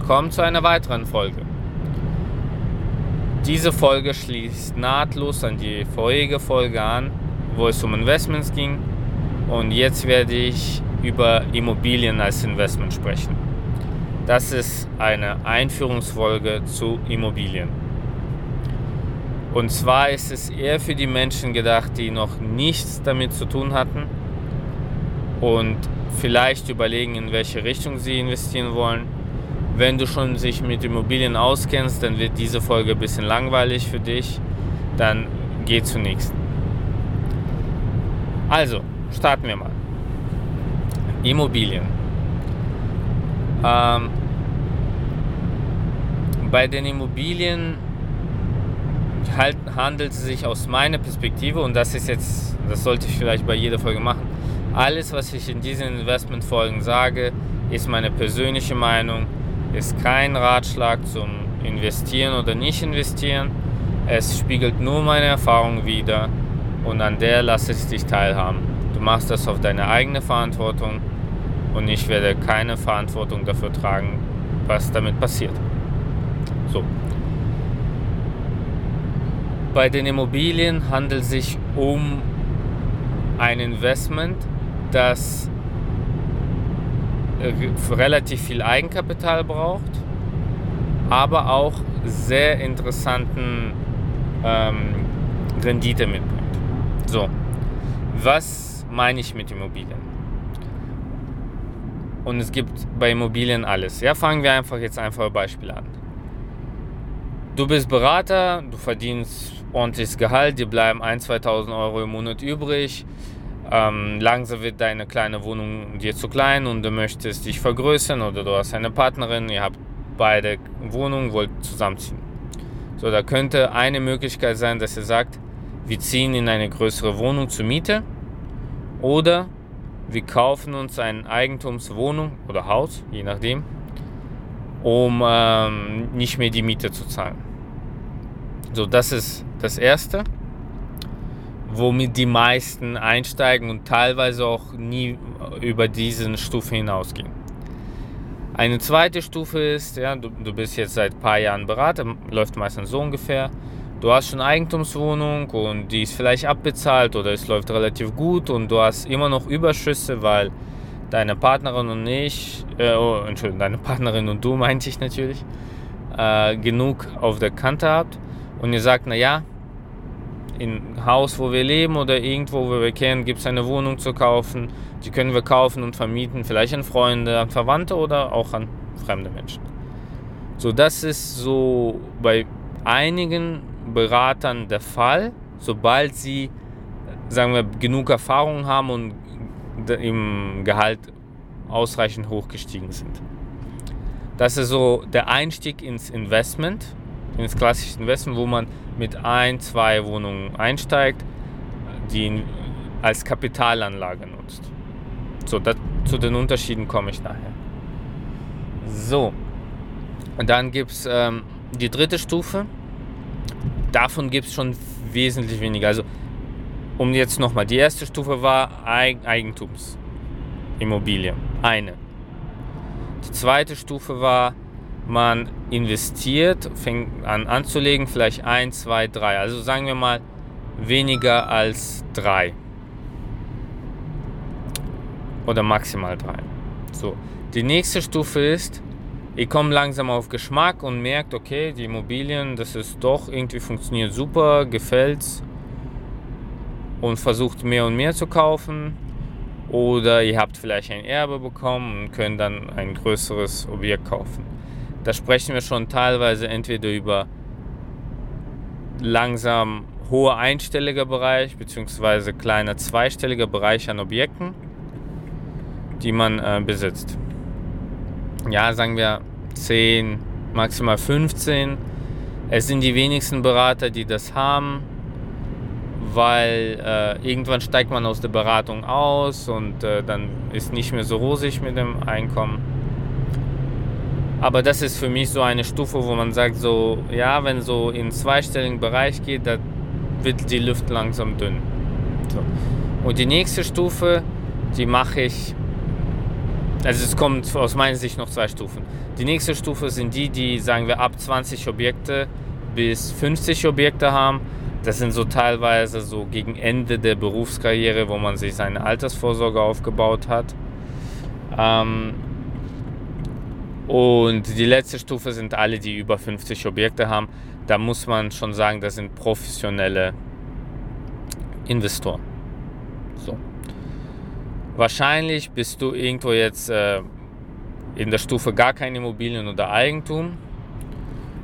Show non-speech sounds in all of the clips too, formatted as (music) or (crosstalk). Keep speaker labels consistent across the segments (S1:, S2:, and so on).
S1: Willkommen zu einer weiteren Folge. Diese Folge schließt nahtlos an die vorherige Folge an, wo es um Investments ging und jetzt werde ich über Immobilien als Investment sprechen. Das ist eine Einführungsfolge zu Immobilien. Und zwar ist es eher für die Menschen gedacht, die noch nichts damit zu tun hatten und vielleicht überlegen, in welche Richtung sie investieren wollen. Wenn du schon sich mit Immobilien auskennst, dann wird diese Folge ein bisschen langweilig für dich. Dann geh zur nächsten. Also, starten wir mal. Immobilien. Ähm, bei den Immobilien halt, handelt es sich aus meiner Perspektive, und das ist jetzt, das sollte ich vielleicht bei jeder Folge machen, alles, was ich in diesen Investmentfolgen sage, ist meine persönliche Meinung, ist kein Ratschlag zum Investieren oder nicht investieren. Es spiegelt nur meine Erfahrung wider und an der lasse ich dich teilhaben. Du machst das auf deine eigene Verantwortung und ich werde keine Verantwortung dafür tragen, was damit passiert. So. Bei den Immobilien handelt es sich um ein Investment, das relativ viel Eigenkapital braucht, aber auch sehr interessanten ähm, Rendite mitbringt. So, was meine ich mit Immobilien? Und es gibt bei Immobilien alles. Ja, fangen wir einfach jetzt einfach Beispiel an. Du bist Berater, du verdienst ordentliches Gehalt, dir bleiben 1.000, 2.000 Euro im Monat übrig ähm, langsam wird deine kleine Wohnung dir zu klein und du möchtest dich vergrößern oder du hast eine Partnerin, ihr habt beide Wohnungen, wollt zusammenziehen. So, da könnte eine Möglichkeit sein, dass ihr sagt, wir ziehen in eine größere Wohnung zur Miete oder wir kaufen uns eine Eigentumswohnung oder Haus, je nachdem, um ähm, nicht mehr die Miete zu zahlen. So, das ist das Erste womit die meisten einsteigen und teilweise auch nie über diesen Stufe hinausgehen. Eine zweite Stufe ist, ja, du, du bist jetzt seit ein paar Jahren Berater, läuft meistens so ungefähr. Du hast schon Eigentumswohnung und die ist vielleicht abbezahlt oder es läuft relativ gut und du hast immer noch Überschüsse, weil deine Partnerin und ich, äh, oh, Entschuldigung, deine Partnerin und du (laughs) meinte ich natürlich, äh, genug auf der Kante habt und ihr sagt, naja, im Haus, wo wir leben oder irgendwo, wo wir kennen, gibt es eine Wohnung zu kaufen. Die können wir kaufen und vermieten, vielleicht an Freunde, an Verwandte oder auch an fremde Menschen. So, das ist so bei einigen Beratern der Fall, sobald sie, sagen wir, genug Erfahrung haben und im Gehalt ausreichend hochgestiegen sind. Das ist so der Einstieg ins Investment, ins klassische Investment, wo man mit ein, zwei Wohnungen einsteigt, die als Kapitalanlage nutzt. So, das, zu den Unterschieden komme ich nachher. So, dann gibt es ähm, die dritte Stufe. Davon gibt es schon wesentlich weniger. Also, um jetzt nochmal, die erste Stufe war Eigentumsimmobilie, eine. Die zweite Stufe war man investiert, fängt an anzulegen, vielleicht 1, 2, 3. Also sagen wir mal weniger als 3. Oder maximal 3. So. Die nächste Stufe ist, ihr kommt langsam auf Geschmack und merkt, okay, die Immobilien, das ist doch irgendwie funktioniert super, gefällt's und versucht mehr und mehr zu kaufen. Oder ihr habt vielleicht ein Erbe bekommen und könnt dann ein größeres Objekt kaufen. Da sprechen wir schon teilweise entweder über langsam hoher einstelliger Bereich bzw. kleiner zweistelliger Bereich an Objekten, die man äh, besitzt. Ja, sagen wir 10, maximal 15. Es sind die wenigsten Berater, die das haben, weil äh, irgendwann steigt man aus der Beratung aus und äh, dann ist nicht mehr so rosig mit dem Einkommen. Aber das ist für mich so eine Stufe, wo man sagt, so, ja, wenn so in zweistelligen Bereich geht, da wird die Luft langsam dünn. So. Und die nächste Stufe, die mache ich Also es kommt aus meiner Sicht noch zwei Stufen. Die nächste Stufe sind die, die, sagen wir, ab 20 Objekte bis 50 Objekte haben. Das sind so teilweise so gegen Ende der Berufskarriere, wo man sich seine Altersvorsorge aufgebaut hat. Ähm, und die letzte Stufe sind alle, die über 50 Objekte haben. Da muss man schon sagen, das sind professionelle Investoren. So. Wahrscheinlich bist du irgendwo jetzt äh, in der Stufe gar kein Immobilien oder Eigentum,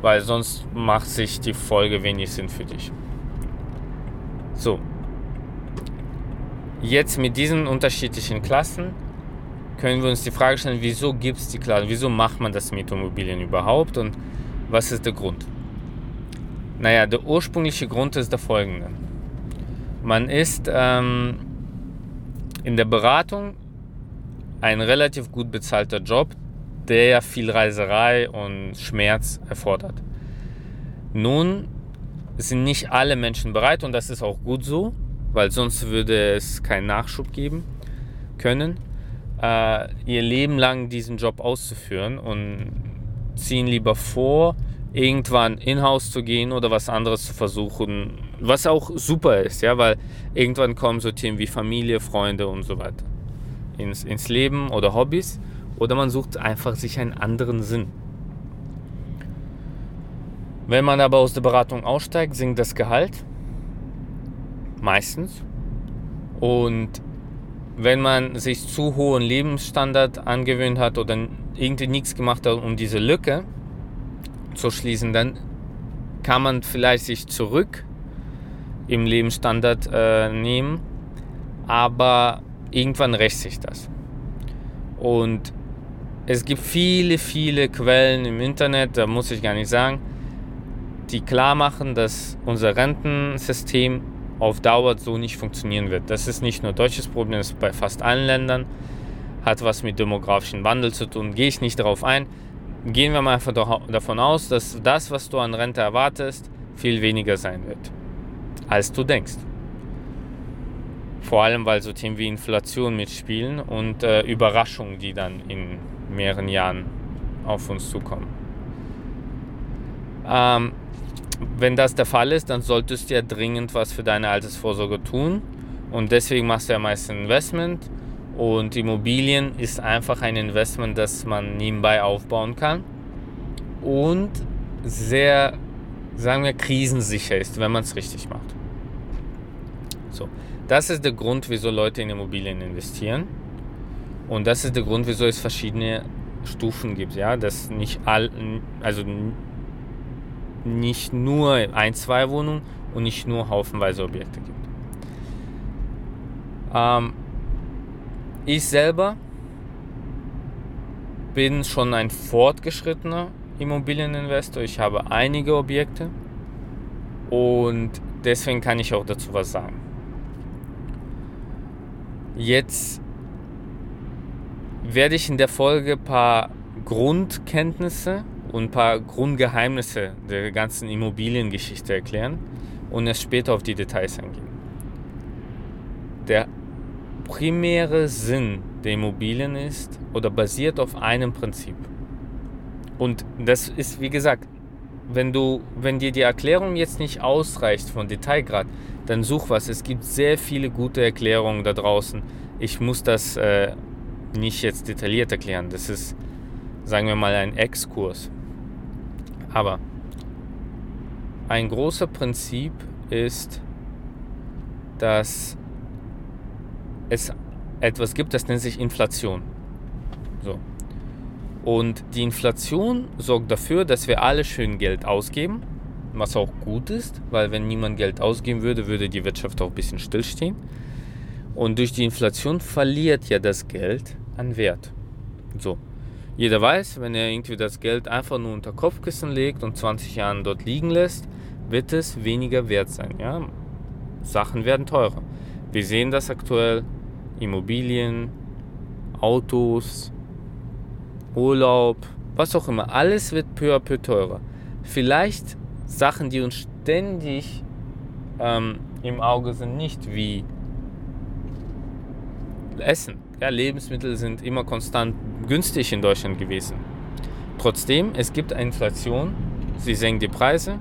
S1: weil sonst macht sich die Folge wenig Sinn für dich. So. Jetzt mit diesen unterschiedlichen Klassen können wir uns die Frage stellen, wieso gibt es die Klasse, wieso macht man das mit Immobilien überhaupt und was ist der Grund? Naja, der ursprüngliche Grund ist der folgende. Man ist ähm, in der Beratung ein relativ gut bezahlter Job, der ja viel Reiserei und Schmerz erfordert. Nun sind nicht alle Menschen bereit und das ist auch gut so, weil sonst würde es keinen Nachschub geben können, äh, ihr Leben lang diesen Job auszuführen und ziehen lieber vor, irgendwann in-house zu gehen oder was anderes zu versuchen, was auch super ist, ja, weil irgendwann kommen so Themen wie Familie, Freunde und so weiter ins, ins Leben oder Hobbys oder man sucht einfach sich einen anderen Sinn. Wenn man aber aus der Beratung aussteigt, sinkt das Gehalt. Meistens. Und wenn man sich zu hohen Lebensstandard angewöhnt hat oder irgendwie nichts gemacht hat, um diese Lücke zu schließen, dann kann man vielleicht sich zurück im Lebensstandard äh, nehmen, aber irgendwann rächt sich das. Und es gibt viele, viele Quellen im Internet, da muss ich gar nicht sagen, die klar machen, dass unser Rentensystem auf Dauer so nicht funktionieren wird. Das ist nicht nur deutsches Problem, das ist bei fast allen Ländern, hat was mit demografischem Wandel zu tun, gehe ich nicht darauf ein. Gehen wir mal einfach davon aus, dass das, was du an Rente erwartest, viel weniger sein wird, als du denkst. Vor allem, weil so Themen wie Inflation mitspielen und äh, Überraschungen, die dann in mehreren Jahren auf uns zukommen. Ähm, wenn das der Fall ist, dann solltest du ja dringend was für deine Altersvorsorge tun. Und deswegen machst du ja meist ein Investment. Und Immobilien ist einfach ein Investment, das man nebenbei aufbauen kann. Und sehr, sagen wir, krisensicher ist, wenn man es richtig macht. So, das ist der Grund, wieso Leute in Immobilien investieren. Und das ist der Grund, wieso es verschiedene Stufen gibt. Ja, dass nicht all, also nicht nur ein, zwei Wohnungen und nicht nur haufenweise Objekte gibt. Ähm, ich selber bin schon ein fortgeschrittener Immobilieninvestor. Ich habe einige Objekte und deswegen kann ich auch dazu was sagen. Jetzt werde ich in der Folge ein paar Grundkenntnisse und ein paar Grundgeheimnisse der ganzen Immobiliengeschichte erklären und erst später auf die Details eingehen. Der primäre Sinn der Immobilien ist oder basiert auf einem Prinzip. Und das ist, wie gesagt, wenn du, wenn dir die Erklärung jetzt nicht ausreicht von Detailgrad, dann such was. Es gibt sehr viele gute Erklärungen da draußen. Ich muss das äh, nicht jetzt detailliert erklären. Das ist, sagen wir mal, ein Exkurs. Aber ein großer Prinzip ist, dass es etwas gibt, das nennt sich Inflation. So. Und die Inflation sorgt dafür, dass wir alle schön Geld ausgeben, was auch gut ist, weil wenn niemand Geld ausgeben würde, würde die Wirtschaft auch ein bisschen stillstehen. Und durch die Inflation verliert ja das Geld an Wert. So. Jeder weiß, wenn er irgendwie das Geld einfach nur unter Kopfkissen legt und 20 Jahre dort liegen lässt, wird es weniger wert sein. Ja? Sachen werden teurer. Wir sehen das aktuell. Immobilien, Autos, Urlaub, was auch immer. Alles wird peu à peu teurer. Vielleicht Sachen, die uns ständig ähm, im Auge sind, nicht wie Essen. ja, Lebensmittel sind immer konstant günstig in Deutschland gewesen. Trotzdem, es gibt eine Inflation, sie senkt die Preise,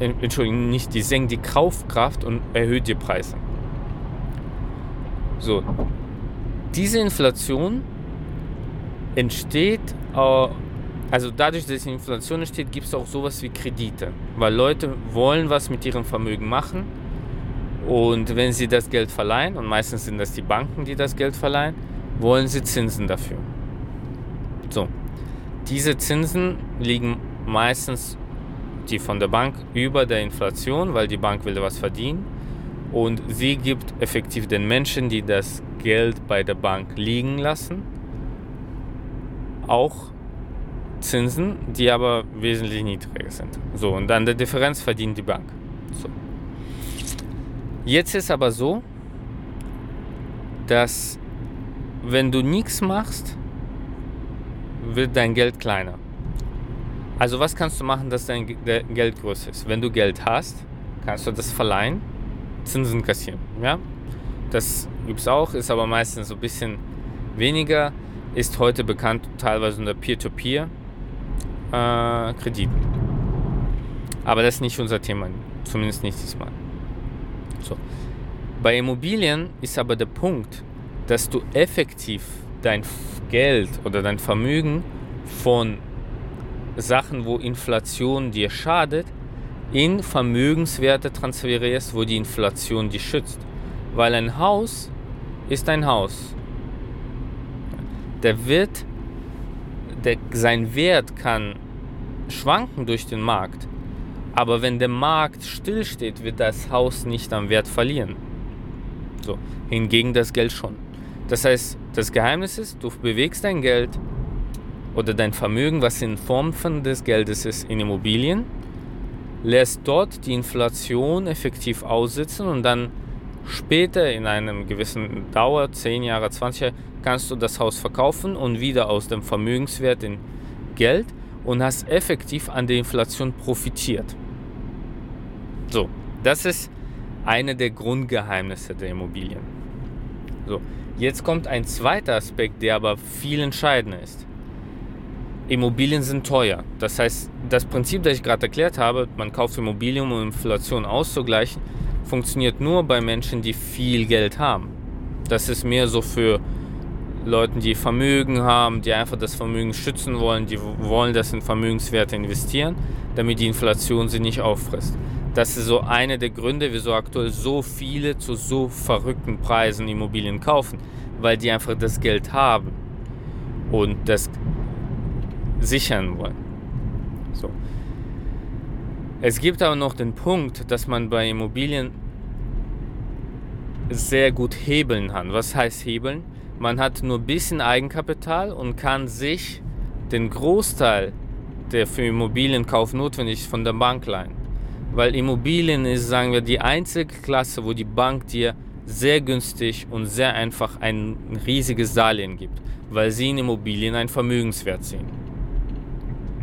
S1: Entschuldigung, nicht, die senkt die Kaufkraft und erhöht die Preise. So, diese Inflation entsteht, also dadurch, dass die Inflation entsteht, gibt es auch sowas wie Kredite, weil Leute wollen was mit ihrem Vermögen machen. Und wenn sie das Geld verleihen, und meistens sind das die Banken, die das Geld verleihen, wollen sie Zinsen dafür. So, diese Zinsen liegen meistens die von der Bank über der Inflation, weil die Bank will was verdienen und sie gibt effektiv den Menschen, die das Geld bei der Bank liegen lassen, auch Zinsen, die aber wesentlich niedriger sind. So, und dann der Differenz verdient die Bank. So. Jetzt ist aber so, dass wenn du nichts machst, wird dein Geld kleiner. Also was kannst du machen, dass dein Geld größer ist? Wenn du Geld hast, kannst du das verleihen, Zinsen kassieren. Ja? Das gibt es auch, ist aber meistens so ein bisschen weniger, ist heute bekannt teilweise unter Peer-to-Peer-Krediten. Äh, aber das ist nicht unser Thema, zumindest nicht diesmal. So. Bei Immobilien ist aber der Punkt, dass du effektiv dein Geld oder dein Vermögen von Sachen, wo Inflation dir schadet, in Vermögenswerte transferierst, wo die Inflation dich schützt. Weil ein Haus ist ein Haus. Der wird, der, sein Wert kann schwanken durch den Markt. Aber wenn der Markt stillsteht, wird das Haus nicht am Wert verlieren. So. Hingegen das Geld schon. Das heißt, das Geheimnis ist, du bewegst dein Geld oder dein Vermögen, was in Form von des Geldes ist, in Immobilien, lässt dort die Inflation effektiv aussitzen und dann später in einem gewissen Dauer, 10 Jahre, 20 Jahre, kannst du das Haus verkaufen und wieder aus dem Vermögenswert in Geld und hast effektiv an der Inflation profitiert. So, das ist eine der Grundgeheimnisse der Immobilien. So, jetzt kommt ein zweiter Aspekt, der aber viel entscheidender ist. Immobilien sind teuer. Das heißt, das Prinzip, das ich gerade erklärt habe, man kauft Immobilien, um Inflation auszugleichen, funktioniert nur bei Menschen, die viel Geld haben. Das ist mehr so für Leute, die Vermögen haben, die einfach das Vermögen schützen wollen, die wollen das in Vermögenswerte investieren, damit die Inflation sie nicht auffrisst. Das ist so einer der Gründe, wieso aktuell so viele zu so verrückten Preisen Immobilien kaufen, weil die einfach das Geld haben und das sichern wollen. So. Es gibt aber noch den Punkt, dass man bei Immobilien sehr gut hebeln kann. Was heißt hebeln? Man hat nur ein bisschen Eigenkapital und kann sich den Großteil, der für Immobilienkauf notwendig ist, von der Bank leihen. Weil Immobilien ist, sagen wir, die einzige Klasse, wo die Bank dir sehr günstig und sehr einfach ein riesiges Darlehen gibt, weil sie in Immobilien einen Vermögenswert sehen.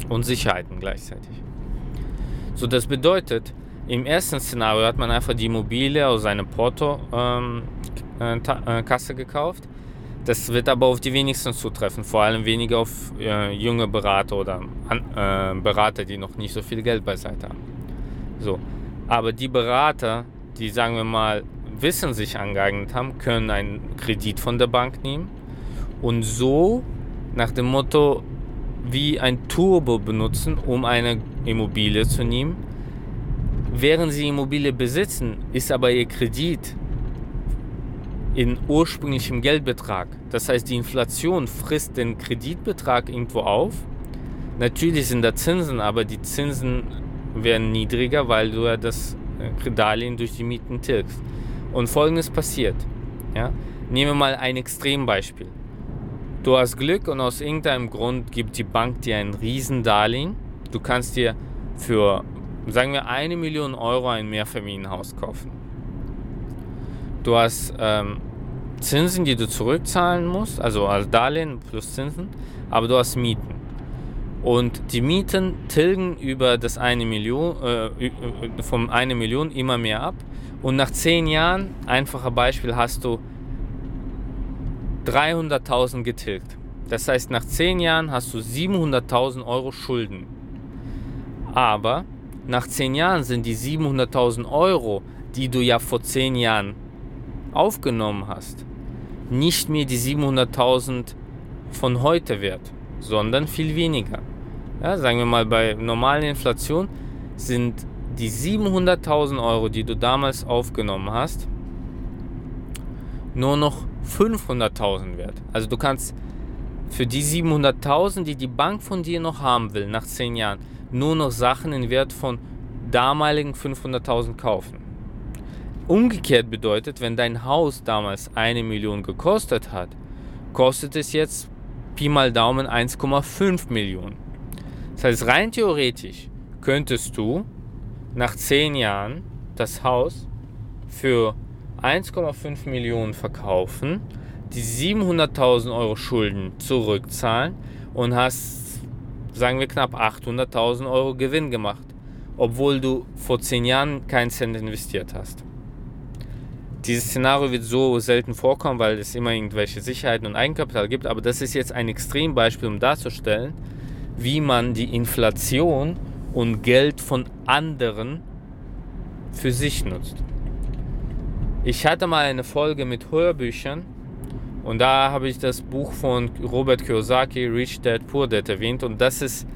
S1: Und Sicherheiten gleichzeitig. So, das bedeutet, im ersten Szenario hat man einfach die Immobilie aus einer Porto-Kasse ähm, äh, gekauft. Das wird aber auf die wenigsten zutreffen, vor allem weniger auf äh, junge Berater oder äh, Berater, die noch nicht so viel Geld beiseite haben. So. Aber die Berater, die sagen wir mal Wissen sich angeeignet haben, können einen Kredit von der Bank nehmen und so nach dem Motto wie ein Turbo benutzen, um eine Immobilie zu nehmen. Während sie Immobilie besitzen, ist aber ihr Kredit in ursprünglichem Geldbetrag. Das heißt, die Inflation frisst den Kreditbetrag irgendwo auf. Natürlich sind da Zinsen, aber die Zinsen werden niedriger, weil du ja das äh, Darlehen durch die Mieten tilgst. Und folgendes passiert. Ja? Nehmen wir mal ein Extrembeispiel. Du hast Glück und aus irgendeinem Grund gibt die Bank dir ein Riesendarlehen. Du kannst dir für, sagen wir, eine Million Euro ein Mehrfamilienhaus kaufen. Du hast ähm, Zinsen, die du zurückzahlen musst, also als Darlehen plus Zinsen, aber du hast Mieten. Und die Mieten tilgen über das eine Million, äh, vom eine Million immer mehr ab. Und nach zehn Jahren, einfacher Beispiel, hast du 300.000 getilgt. Das heißt, nach 10 Jahren hast du 700.000 Euro Schulden. Aber nach 10 Jahren sind die 700.000 Euro, die du ja vor 10 Jahren aufgenommen hast, nicht mehr die 700.000 von heute wert, sondern viel weniger. Ja, sagen wir mal, bei normaler Inflation sind die 700.000 Euro, die du damals aufgenommen hast, nur noch 500.000 wert. Also du kannst für die 700.000, die die Bank von dir noch haben will, nach 10 Jahren, nur noch Sachen in Wert von damaligen 500.000 kaufen. Umgekehrt bedeutet, wenn dein Haus damals eine Million gekostet hat, kostet es jetzt Pi mal Daumen 1,5 Millionen. Das heißt, rein theoretisch könntest du nach 10 Jahren das Haus für 1,5 Millionen verkaufen, die 700.000 Euro Schulden zurückzahlen und hast, sagen wir, knapp 800.000 Euro Gewinn gemacht, obwohl du vor 10 Jahren keinen Cent investiert hast. Dieses Szenario wird so selten vorkommen, weil es immer irgendwelche Sicherheiten und Eigenkapital gibt, aber das ist jetzt ein Extrembeispiel, um darzustellen, wie man die Inflation und Geld von anderen für sich nutzt. Ich hatte mal eine Folge mit Hörbüchern und da habe ich das Buch von Robert Kiyosaki, Rich Dad, Poor Dad erwähnt und das ist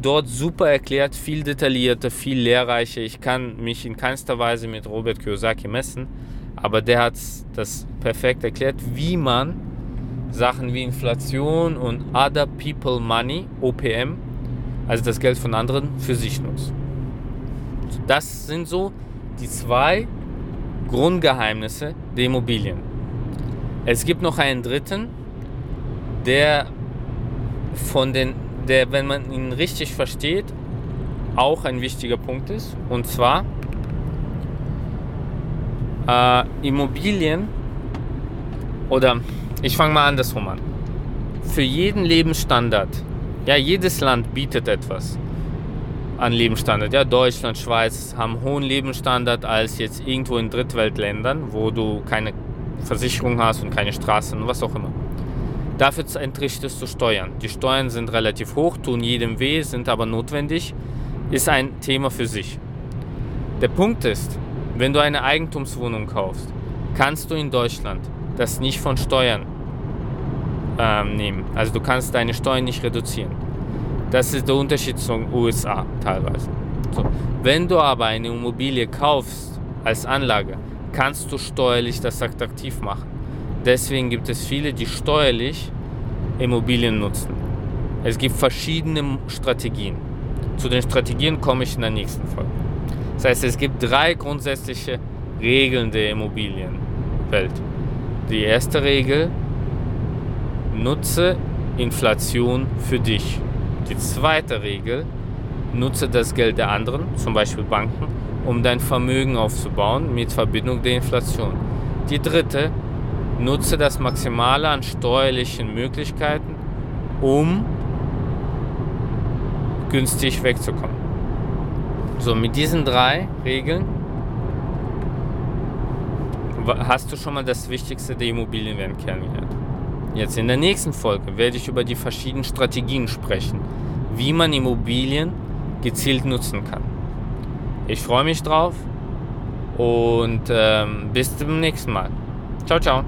S1: dort super erklärt, viel detaillierter, viel lehrreicher. Ich kann mich in keinster Weise mit Robert Kiyosaki messen, aber der hat das perfekt erklärt, wie man Sachen wie Inflation und Other People Money, OPM, also das Geld von anderen, für sich nutzt. Das sind so die zwei Grundgeheimnisse der Immobilien. Es gibt noch einen dritten, der von den, der, wenn man ihn richtig versteht, auch ein wichtiger Punkt ist. Und zwar äh, Immobilien oder ich fange mal andersrum an. Für jeden Lebensstandard, ja, jedes Land bietet etwas an Lebensstandard. Ja, Deutschland, Schweiz haben hohen Lebensstandard als jetzt irgendwo in Drittweltländern, wo du keine Versicherung hast und keine Straßen und was auch immer. Dafür entrichtest du Steuern. Die Steuern sind relativ hoch, tun jedem weh, sind aber notwendig, ist ein Thema für sich. Der Punkt ist, wenn du eine Eigentumswohnung kaufst, kannst du in Deutschland das nicht von Steuern ähm, nehmen. Also du kannst deine Steuern nicht reduzieren. Das ist der Unterschied zum USA teilweise. So. Wenn du aber eine Immobilie kaufst als Anlage, kannst du steuerlich das attraktiv machen. Deswegen gibt es viele, die steuerlich Immobilien nutzen. Es gibt verschiedene Strategien. Zu den Strategien komme ich in der nächsten Folge. Das heißt, es gibt drei grundsätzliche Regeln der Immobilienwelt. Die erste Regel, nutze Inflation für dich. Die zweite Regel, nutze das Geld der anderen, zum Beispiel Banken, um dein Vermögen aufzubauen mit Verbindung der Inflation. Die dritte, nutze das Maximale an steuerlichen Möglichkeiten, um günstig wegzukommen. So, mit diesen drei Regeln hast du schon mal das Wichtigste der Immobilienwelt kennengelernt. Jetzt in der nächsten Folge werde ich über die verschiedenen Strategien sprechen, wie man Immobilien gezielt nutzen kann. Ich freue mich drauf und ähm, bis zum nächsten Mal. Ciao, ciao.